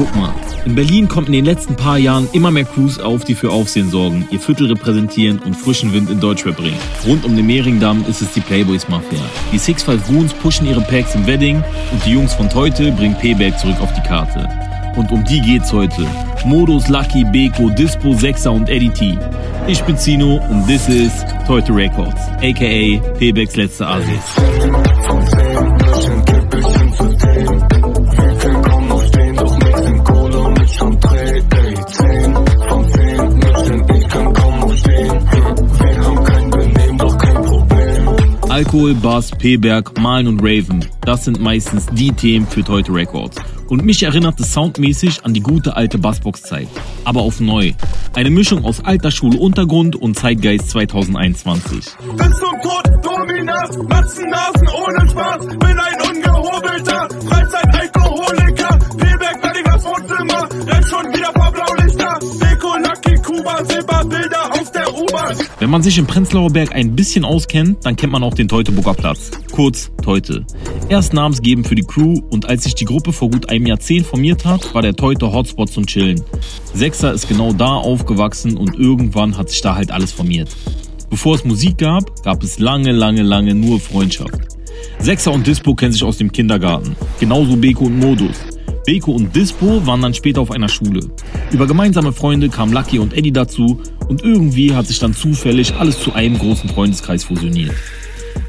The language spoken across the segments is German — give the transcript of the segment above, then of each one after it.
Guck mal, in Berlin kommt in den letzten paar Jahren immer mehr Crews auf, die für Aufsehen sorgen, ihr Viertel repräsentieren und frischen Wind in Deutschrap bringen. Rund um den Mehringdamm ist es die Playboys Mafia. Die 6-5 Woons pushen ihre Packs im Wedding und die Jungs von Teute bringen P-Bag zurück auf die Karte. Und um die geht's heute. Modus, Lucky, Beko, Dispo, Sechser und Eddie T. Ich bin Zino und this is Teute Records, aka P-Bags letzte Asis. Alkohol, Bass, P-Berg, Malen und Raven. Das sind meistens die Themen für Teute Records. Und mich erinnert es soundmäßig an die gute alte Bassbox-Zeit. Aber auf neu. Eine Mischung aus alter Schule Untergrund und Zeitgeist 2021. Bis zum Tod, Dominas, Matzennasen ohne Spaß. Wenn man sich im Prenzlauer Berg ein bisschen auskennt, dann kennt man auch den Teutoburger Platz. Kurz Teute. Erst namensgebend für die Crew und als sich die Gruppe vor gut einem Jahrzehnt formiert hat, war der Teute Hotspot zum Chillen. Sechser ist genau da aufgewachsen und irgendwann hat sich da halt alles formiert. Bevor es Musik gab, gab es lange, lange, lange nur Freundschaft. Sechser und Dispo kennen sich aus dem Kindergarten. Genauso Beko und Modus. Beko und Dispo waren dann später auf einer Schule. Über gemeinsame Freunde kamen Lucky und Eddie dazu und irgendwie hat sich dann zufällig alles zu einem großen Freundeskreis fusioniert.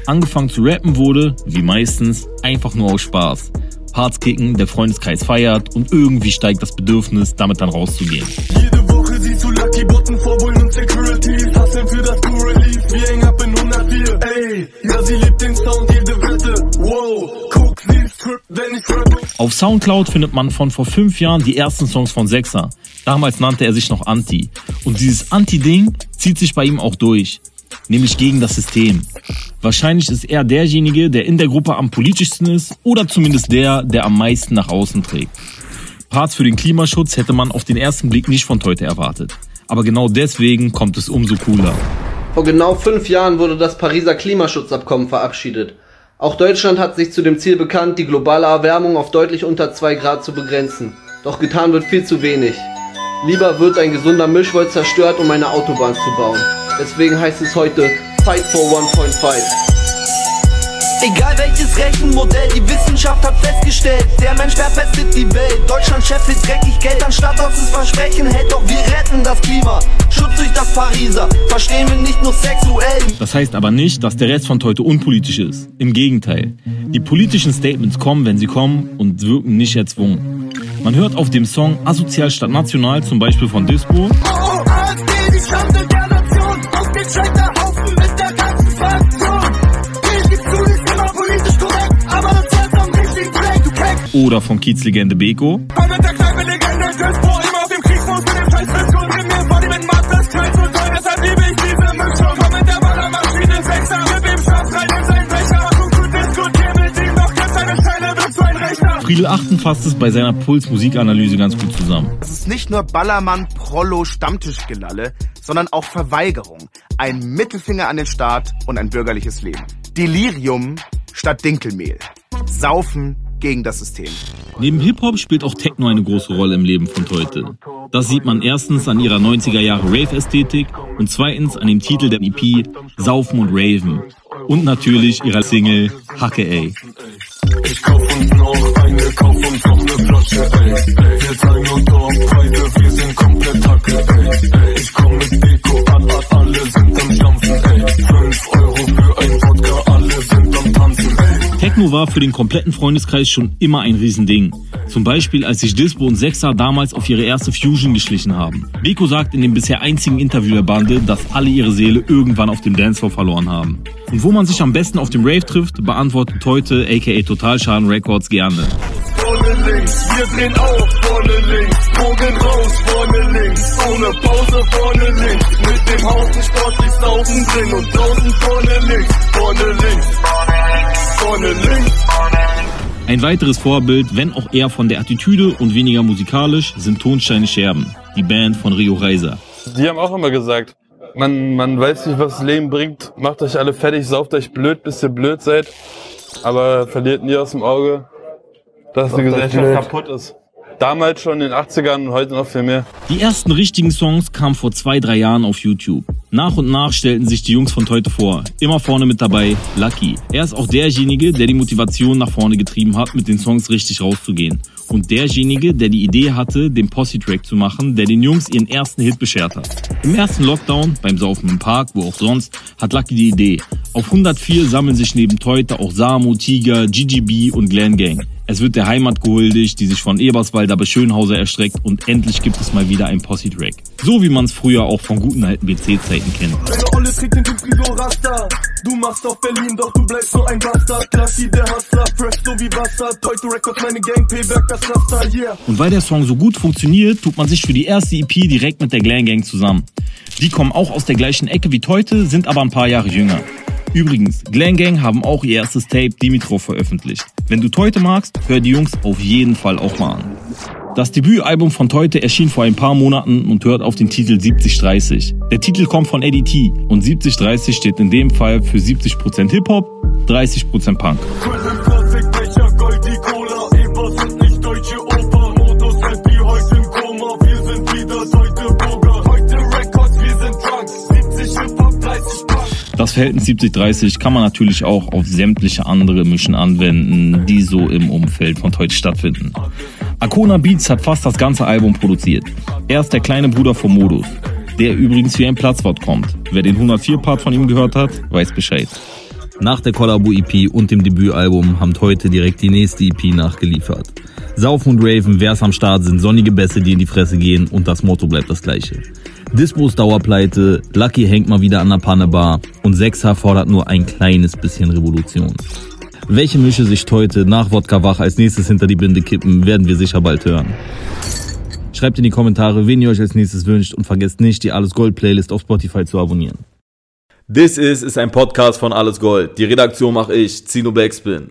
Angefangen zu rappen wurde, wie meistens, einfach nur aus Spaß. Parts kicken, der Freundeskreis feiert und irgendwie steigt das Bedürfnis, damit dann rauszugehen. Jede Woche siehst du Lucky Botten vor Bullen und Securities. Hasseln für das Crew Auf Soundcloud findet man von vor fünf Jahren die ersten Songs von Sechser. Damals nannte er sich noch Anti. Und dieses Anti-Ding zieht sich bei ihm auch durch. Nämlich gegen das System. Wahrscheinlich ist er derjenige, der in der Gruppe am politischsten ist oder zumindest der, der am meisten nach außen trägt. Parts für den Klimaschutz hätte man auf den ersten Blick nicht von Teute erwartet. Aber genau deswegen kommt es umso cooler. Vor genau fünf Jahren wurde das Pariser Klimaschutzabkommen verabschiedet. Auch Deutschland hat sich zu dem Ziel bekannt, die globale Erwärmung auf deutlich unter 2 Grad zu begrenzen. Doch getan wird viel zu wenig. Lieber wird ein gesunder Mischwolf zerstört, um eine Autobahn zu bauen. Deswegen heißt es heute Fight for 1.5. Egal welches Rechenmodell, die Wissenschaft hat festgestellt, der Mensch verpestet die Welt. Deutschland scheffelt dreckig Geld anstatt aus es Versprechen hält, doch wir retten das Klima. Pariser, verstehen wir nicht nur sexuell. Das heißt aber nicht, dass der Rest von Teute unpolitisch ist. Im Gegenteil. Die politischen Statements kommen, wenn sie kommen und wirken nicht erzwungen. Man hört auf dem Song Asozial statt National zum Beispiel von Dispo Oh, AfD, die Schande der Nation. Ausgecheckter Haufen mit der ganzen Fraktion. Ich geb zu, ist immer politisch korrekt, aber das Herz am richtigen Fleck, du Keck. oder von Kiezlegende Beko Komm mit der Kneipe, Legende, Dispo, Friedel Achten fasst es bei seiner Puls-Musikanalyse ganz gut zusammen. Es ist nicht nur Ballermann, Prollo, Stammtischgelalle, sondern auch Verweigerung. Ein Mittelfinger an den Staat und ein bürgerliches Leben. Delirium statt Dinkelmehl. Saufen gegen das System. Neben Hip-Hop spielt auch Techno eine große Rolle im Leben von Teute. Das sieht man erstens an ihrer 90er Jahre Rave-Ästhetik und zweitens an dem Titel der EP Saufen und Raven. Und natürlich ihrer Single Hacke ey. Ich kauf uns noch eine, kauf uns noch ne Flasche, ey, ey. Wir zeigen uns Dorfpreise, wir sind komplett Hacke, ey, ey. Ich komm mit Deko an, an, alle sind am Stampfen, ey. 5 Euro für ein Wodka, alle sind am Tanzen, ey. Techno war für den kompletten Freundeskreis schon immer ein Riesending. Zum Beispiel, als sich Dispo und Sechser damals auf ihre erste Fusion geschlichen haben. Beko sagt in dem bisher einzigen Interview der Bande, dass alle ihre Seele irgendwann auf dem Dancefloor verloren haben. Und wo man sich am besten auf dem Rave trifft, beantwortet Teute aka Totalschaden Records gerne. Vorne links, wir drehen auf, vorne links. Bogen raus, vorne links. Ohne Pause, vorne links. Mit dem Haufen sportlich saufen drin und draußen. Vorne links, vorne Ein weiteres Vorbild, wenn auch eher von der Attitüde und weniger musikalisch, sind Tonsteine Scherben, die Band von Rio Reiser. Die haben auch immer gesagt, man, man weiß nicht, was das Leben bringt. Macht euch alle fertig, sauft euch blöd, bis ihr blöd seid. Aber verliert nie aus dem Auge, dass die Gesellschaft kaputt ist. Damals schon in den 80ern und heute noch viel mehr. Die ersten richtigen Songs kamen vor zwei, drei Jahren auf YouTube. Nach und nach stellten sich die Jungs von Teute vor. Immer vorne mit dabei, Lucky. Er ist auch derjenige, der die Motivation nach vorne getrieben hat, mit den Songs richtig rauszugehen. Und derjenige, der die Idee hatte, den Posse-Track zu machen, der den Jungs ihren ersten Hit beschert hat. Im ersten Lockdown, beim Saufen im Park, wo auch sonst, hat Lucky die Idee. Auf 104 sammeln sich neben Teute auch Samo, Tiger, GGB und Glen Gang. Es wird der Heimat gehuldigt, die sich von Eberswalder bis Schönhauser erstreckt und endlich gibt es mal wieder ein Posse-Track. So wie man es früher auch von guten alten BC-Zeiten kennt. Deine Olle trägt den Typ wie so Rasta. Du machst auf Berlin, doch du bleibst so ein Bastard. Klassi, der Hustler, fresh so wie Wasser. Teute Records, meine Gang, P-Werk, das. Und weil der Song so gut funktioniert, tut man sich für die erste EP direkt mit der Glam Gang zusammen. Die kommen auch aus der gleichen Ecke wie Teute, sind aber ein paar Jahre jünger. Übrigens, Glam Gang haben auch ihr erstes Tape Dimitrov veröffentlicht. Wenn du Teute magst, hör die Jungs auf jeden Fall auch mal an. Das Debütalbum von Teute erschien vor ein paar Monaten und hört auf den Titel 7030. Der Titel kommt von Eddie T und 7030 steht in dem Fall für 70% Hip-Hop, 30% Punk. Das Verhältnis 70-30 kann man natürlich auch auf sämtliche andere Mischen anwenden, die so im Umfeld von Teute stattfinden. Akona Beats hat fast das ganze Album produziert. Er ist der kleine Bruder von Modus, der übrigens wie ein Platzwort kommt. Wer den 104-Part von ihm gehört hat, weiß Bescheid. Nach der Collabo-EP und dem Debütalbum haben heute direkt die nächste EP nachgeliefert. Saufen und Raven, wer's am Start sind sonnige Bässe, die in die Fresse gehen und das Motto bleibt das gleiche. Dispo ist Dauerpleite, Lucky hängt mal wieder an der Pannebar und 6H fordert nur ein kleines bisschen Revolution. Welche Mische sich heute nach Wodka Wach als nächstes hinter die Binde kippen, werden wir sicher bald hören. Schreibt in die Kommentare, wen ihr euch als nächstes wünscht und vergesst nicht, die Alles Gold Playlist auf Spotify zu abonnieren. This is ist ein Podcast von Alles Gold. Die Redaktion mache ich, Zino Backspin.